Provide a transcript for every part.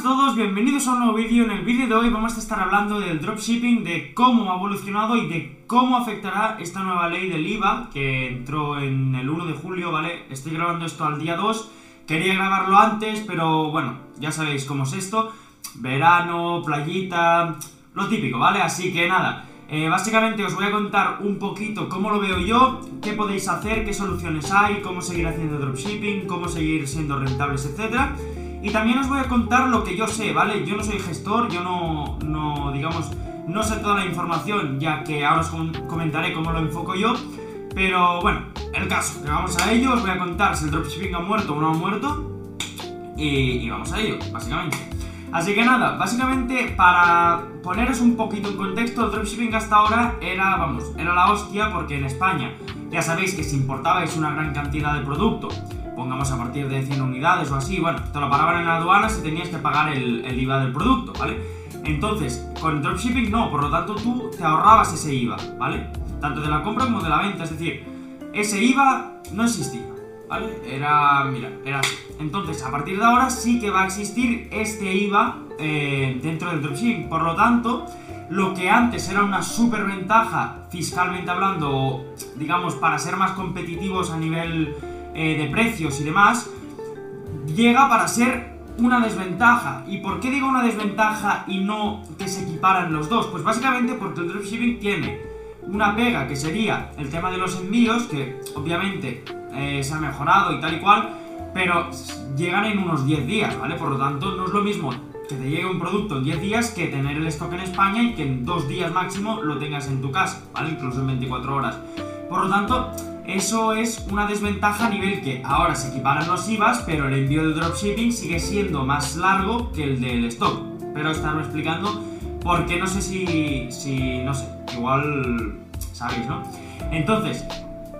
a todos, bienvenidos a un nuevo vídeo. En el vídeo de hoy vamos a estar hablando del dropshipping, de cómo ha evolucionado y de cómo afectará esta nueva ley del IVA que entró en el 1 de julio, ¿vale? Estoy grabando esto al día 2, quería grabarlo antes, pero bueno, ya sabéis cómo es esto. Verano, playita, lo típico, ¿vale? Así que nada, eh, básicamente os voy a contar un poquito cómo lo veo yo, qué podéis hacer, qué soluciones hay, cómo seguir haciendo dropshipping, cómo seguir siendo rentables, etcétera. Y también os voy a contar lo que yo sé, ¿vale? Yo no soy gestor, yo no, no digamos, no sé toda la información, ya que ahora os comentaré cómo lo enfoco yo. Pero bueno, el caso, vamos a ello, os voy a contar si el dropshipping ha muerto o no ha muerto. Y, y vamos a ello, básicamente. Así que nada, básicamente para poneros un poquito en contexto, el dropshipping hasta ahora era, vamos, era la hostia porque en España ya sabéis que si importabais una gran cantidad de producto pongamos a partir de 100 unidades o así, bueno, te lo pagaban en la aduana si tenías que pagar el, IVA del producto, ¿vale? Entonces, con dropshipping no, por lo tanto tú te ahorrabas ese IVA, ¿vale? Tanto de la compra como de la venta, es decir, ese IVA no existía, ¿vale? Era, mira, era así. Entonces, a partir de ahora sí que va a existir este IVA eh, dentro del dropshipping, por lo tanto, lo que antes era una super ventaja fiscalmente hablando, digamos, para ser más competitivos a nivel eh, de precios y demás, llega para ser una desventaja. ¿Y por qué digo una desventaja y no que se equiparan los dos? Pues básicamente porque el dropshipping tiene una pega que sería el tema de los envíos, que obviamente eh, se ha mejorado y tal y cual, pero llegan en unos 10 días, ¿vale? Por lo tanto, no es lo mismo que te llegue un producto en 10 días que tener el stock en España y que en 2 días máximo lo tengas en tu casa, ¿vale? Incluso en 24 horas. Por lo tanto, eso es una desventaja a nivel que ahora se equiparan los IVAs, pero el envío de dropshipping sigue siendo más largo que el del stock. Pero estarlo explicando porque no sé si, si, no sé, igual sabéis, ¿no? Entonces,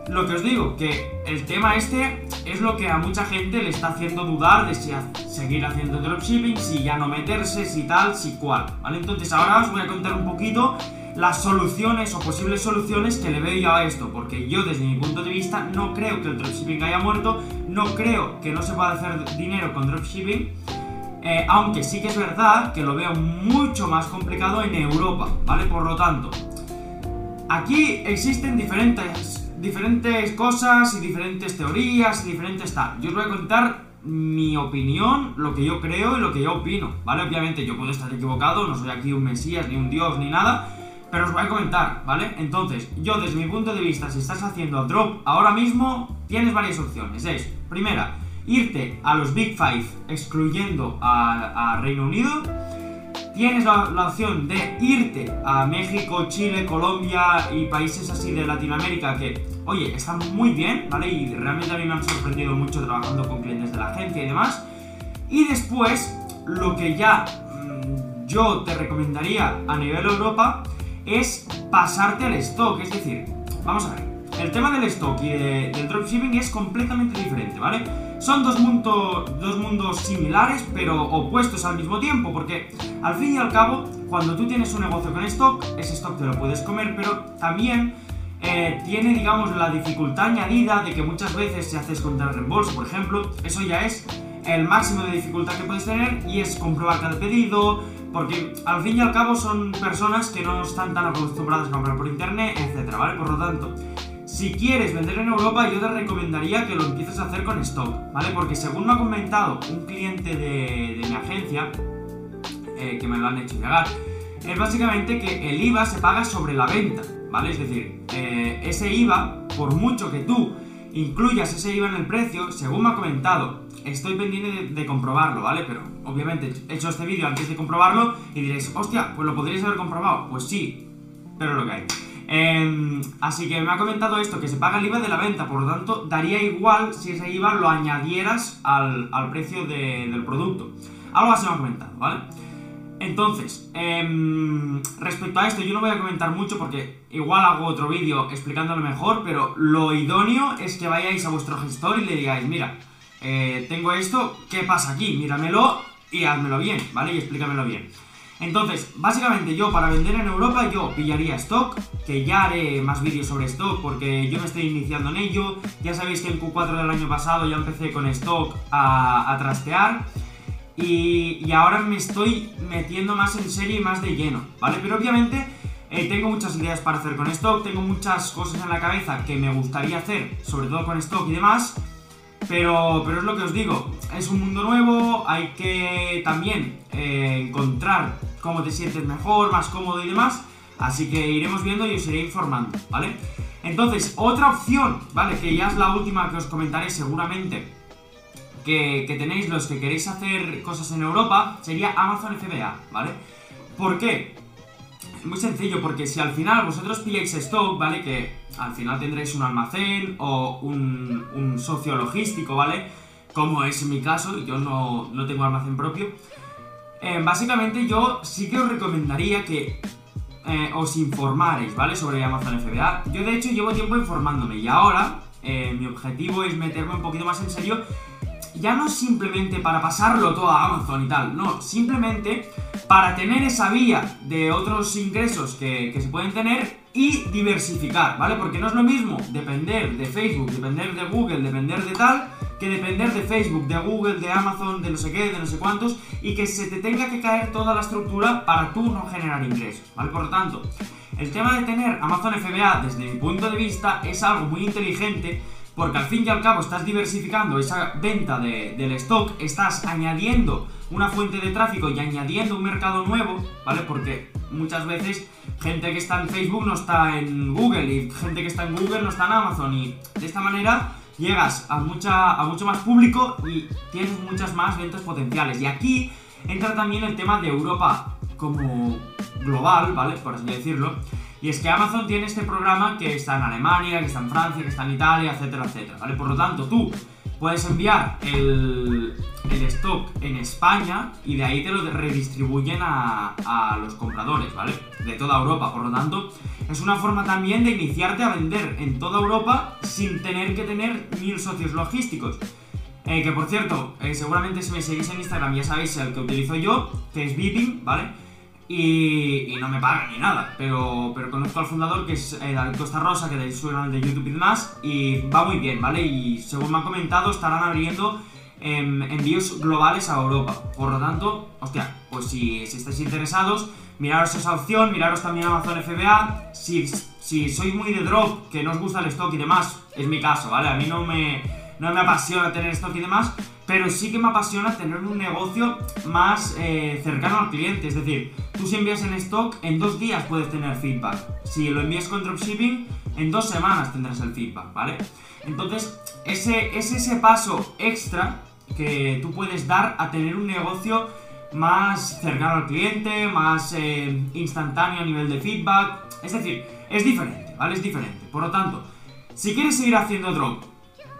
lo que os digo, que el tema este es lo que a mucha gente le está haciendo dudar de si seguir haciendo dropshipping, si ya no meterse, si tal, si cual, ¿vale? Entonces ahora os voy a contar un poquito las soluciones o posibles soluciones que le veo yo a esto, porque yo desde mi punto de vista no creo que el dropshipping haya muerto, no creo que no se pueda hacer dinero con dropshipping, eh, aunque sí que es verdad que lo veo mucho más complicado en Europa, ¿vale? Por lo tanto, aquí existen diferentes, diferentes cosas y diferentes teorías y diferentes tal. Yo os voy a contar mi opinión, lo que yo creo y lo que yo opino, ¿vale? Obviamente yo puedo estar equivocado, no soy aquí un mesías ni un dios ni nada, pero os voy a comentar, ¿vale? Entonces, yo desde mi punto de vista, si estás haciendo drop ahora mismo, tienes varias opciones. Es, primera, irte a los Big Five excluyendo a, Reino Unido. Tienes la, opción de irte a México, Chile, Colombia y países así de Latinoamérica que, oye, están muy bien, ¿vale? Y realmente a mí me han sorprendido mucho trabajando con clientes de la agencia y demás. Y después, lo que ya mm, yo te recomendaría a nivel Europa es pasarte al stock. Es decir, vamos a ver. El tema del stock y del dropshipping es completamente diferente, ¿vale? Son dos, dos mundos similares, pero opuestos al mismo tiempo, porque al fin y al cabo, cuando tú tienes un negocio con stock, ese stock te lo puedes comer, pero también eh, tiene, digamos, la dificultad añadida de que muchas veces si haces contra el reembolso, por ejemplo, eso ya es el máximo de dificultad que puedes tener y es comprobar cada pedido, porque al fin y al cabo son personas que no están tan acostumbradas a comprar por internet, etcétera, ¿vale? Por lo tanto, si quieres vender en Europa, yo te recomendaría que lo empieces a hacer con stock, ¿vale? Porque según me ha comentado un cliente de, mi agencia, eh, que me lo han hecho llegar, es básicamente que el IVA se paga sobre la venta, ¿vale? Es decir, eh, ese IVA, por mucho que tú incluyas ese IVA en el precio, según me ha comentado, estoy pendiente de, comprobarlo, ¿vale? Pero obviamente he hecho este vídeo antes de comprobarlo y diréis, hostia, pues lo podríais haber comprobado. Pues sí, pero lo que hay. Em, así que me ha comentado esto, que se paga el IVA de la venta, por lo tanto, daría igual si ese IVA lo añadieras al, precio del producto. Algo así me ha comentado, ¿vale? Entonces, em, respecto a esto, yo no voy a comentar mucho porque igual hago otro vídeo explicándolo mejor, pero lo idóneo es que vayáis a vuestro gestor y le digáis, mira, eh, tengo esto, ¿qué pasa aquí? Míramelo y házmelo bien, ¿vale? Y explícamelo bien. Entonces, básicamente yo para vender en Europa yo pillaría stock, que ya haré más vídeos sobre stock porque yo me estoy iniciando en ello. Ya sabéis que en Q4 del año pasado ya empecé con stock a, a trastear. Y, ahora me estoy metiendo más en serie y más de lleno, ¿vale? Pero obviamente eh, tengo muchas ideas para hacer con stock, tengo muchas cosas en la cabeza que me gustaría hacer, sobre todo con stock y demás, pero, pero es lo que os digo, es un mundo nuevo, hay que también eh, encontrar cómo te sientes mejor, más cómodo y demás, así que iremos viendo y os iré informando, ¿vale? Entonces, otra opción, ¿vale? Que ya es la última que os comentaré seguramente, que, tenéis los que queréis hacer cosas en Europa sería Amazon FBA, ¿vale? ¿Por qué? Muy sencillo, porque si al final vosotros pilláis stock, ¿vale? Que al final tendréis un almacén o un, socio logístico, ¿vale? Como es mi caso, yo no, tengo almacén propio. Eh, básicamente yo sí que os recomendaría que eh, os informaréis, ¿vale? Sobre Amazon FBA. Yo de hecho llevo tiempo informándome y ahora eh, mi objetivo es meterme un poquito más en serio ya no simplemente para pasarlo todo a Amazon y tal, no, simplemente para tener esa vía de otros ingresos que, se pueden tener y diversificar, ¿vale? Porque no es lo mismo depender de Facebook, depender de Google, depender de tal, que depender de Facebook, de Google, de Amazon, de no sé qué, de no sé cuántos, y que se te tenga que caer toda la estructura para tú no generar ingresos, ¿vale? Por lo tanto, el tema de tener Amazon FBA, desde mi punto de vista, es algo muy inteligente porque al fin y al cabo estás diversificando esa venta del stock, estás añadiendo una fuente de tráfico y añadiendo un mercado nuevo, ¿vale? Porque muchas veces gente que está en Facebook no está en Google y gente que está en Google no está en Amazon y de esta manera llegas a, mucha, a mucho más público y tienes muchas más ventas potenciales. Y aquí entra también el tema de Europa como global, ¿vale? Por así decirlo y es que Amazon tiene este programa que está en Alemania, que está en Francia, que está en Italia, etcétera, etcétera, ¿vale? Por lo tanto, tú puedes enviar el, stock en España y de ahí te lo redistribuyen a, a, los compradores, ¿vale? De toda Europa. Por lo tanto, es una forma también de iniciarte a vender en toda Europa sin tener que tener mil socios logísticos. Eh, que por cierto, eh, seguramente si me seguís en Instagram ya sabéis el que utilizo yo, que es Beeping, ¿vale? Y, no me pagan ni nada, pero, pero conozco al fundador que es eh, David Costa Rosa, que de su canal de YouTube y demás, y va muy bien, ¿vale? Y según me han comentado, estarán abriendo em, envíos globales a Europa. Por lo tanto, hostia, pues si, si estáis interesados, miraros esa opción, miraros también Amazon FBA. Si, si sois muy de drop, que no os gusta el stock y demás, es mi caso, ¿vale? A mí no me, no me apasiona tener stock y demás, pero sí que me apasiona tener un negocio más eh, cercano al cliente. Es decir, tú si envías en stock, en dos días puedes tener feedback. Si lo envías con dropshipping, en dos semanas tendrás el feedback, ¿vale? Entonces, ese es ese paso extra que tú puedes dar a tener un negocio más cercano al cliente, más eh, instantáneo a nivel de feedback. Es decir, es diferente, ¿vale? Es diferente. Por lo tanto, si quieres seguir haciendo drop,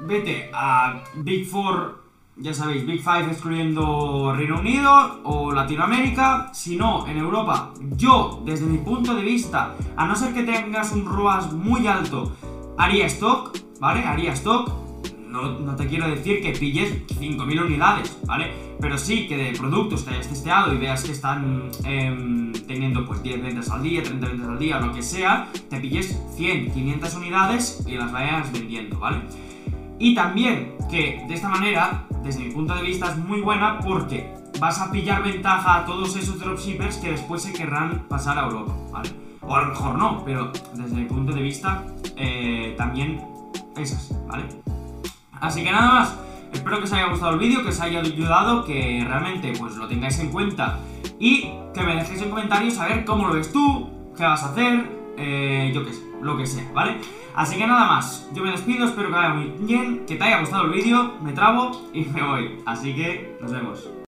vete a Big Four ya sabéis, Big Five excluyendo Reino Unido o Latinoamérica, si no, en Europa, yo, desde mi punto de vista, a no ser que tengas un ROAS muy alto, haría stock, ¿vale? Haría stock. No, te quiero decir que pilles 5.000 unidades, ¿vale? Pero sí que de productos que hayas testeado y veas que están em, teniendo pues 10 ventas al día, 30 ventas al día, lo que sea, te pilles 100, 500 unidades y las vayas vendiendo, ¿vale? Y también que de esta manera desde mi punto de vista es muy buena porque vas a pillar ventaja a todos esos dropshippers que después se querrán pasar a Europa, ¿vale? O a lo mejor no, pero desde mi punto de vista eh, también es así, ¿vale? Así que nada más, espero que os haya gustado el vídeo, que os haya ayudado, que realmente pues lo tengáis en cuenta y que me dejéis en comentarios a ver cómo lo ves tú, qué vas a hacer, eh, yo qué sé, lo que sea, ¿vale? Así que nada más, yo me despido, espero que vaya muy bien, que te haya gustado el vídeo, me trabo y me voy. Así que nos vemos.